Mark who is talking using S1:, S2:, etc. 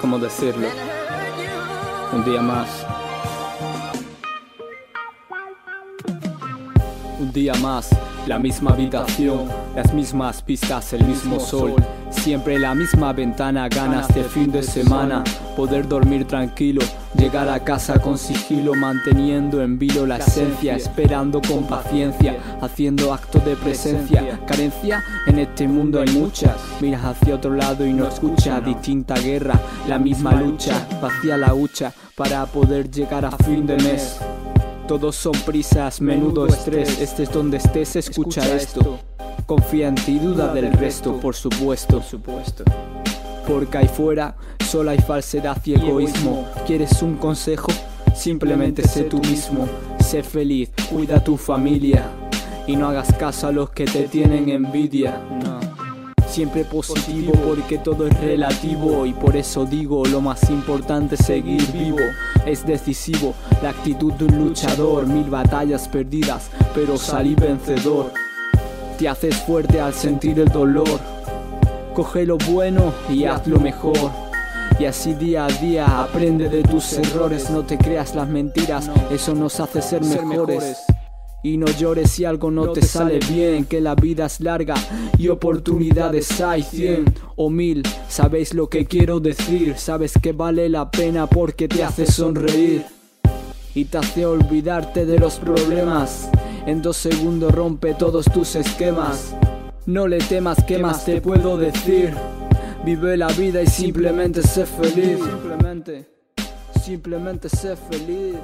S1: ¿Cómo decirlo? Un día más. Un día más, la misma habitación, las mismas pistas, el mismo sol. Siempre la misma ventana, ganas de fin de semana. Poder dormir tranquilo, llegar a casa con sigilo, manteniendo en vilo la esencia, esperando con paciencia, haciendo acto de presencia. Carencia en este mundo hay muchas. Miras hacia otro lado y no escuchas. Distinta guerra, la misma lucha, vacía la hucha para poder llegar a fin de mes. Todos son prisas, menudo estrés. Estés donde estés, escucha esto. Confía en ti, duda del resto, por supuesto. Porque ahí fuera solo hay falsedad y egoísmo. ¿Quieres un consejo? Simplemente sé tú mismo. Sé feliz, cuida tu familia. Y no hagas caso a los que te tienen envidia. No. Siempre positivo porque todo es relativo y por eso digo lo más importante es seguir vivo. Es decisivo la actitud de un luchador, mil batallas perdidas, pero salí vencedor. Te haces fuerte al sentir el dolor. Coge lo bueno y hazlo mejor. Y así día a día aprende de tus errores, no te creas las mentiras, eso nos hace ser mejores. Y no llores si algo no te sale bien, que la vida es larga y oportunidades hay cien o mil. Sabéis lo que quiero decir, sabes que vale la pena porque te hace sonreír y te hace olvidarte de los problemas. En dos segundos rompe todos tus esquemas. No le temas, ¿qué más te puedo decir? Vive la vida y simplemente sé feliz. Simplemente, simplemente sé feliz.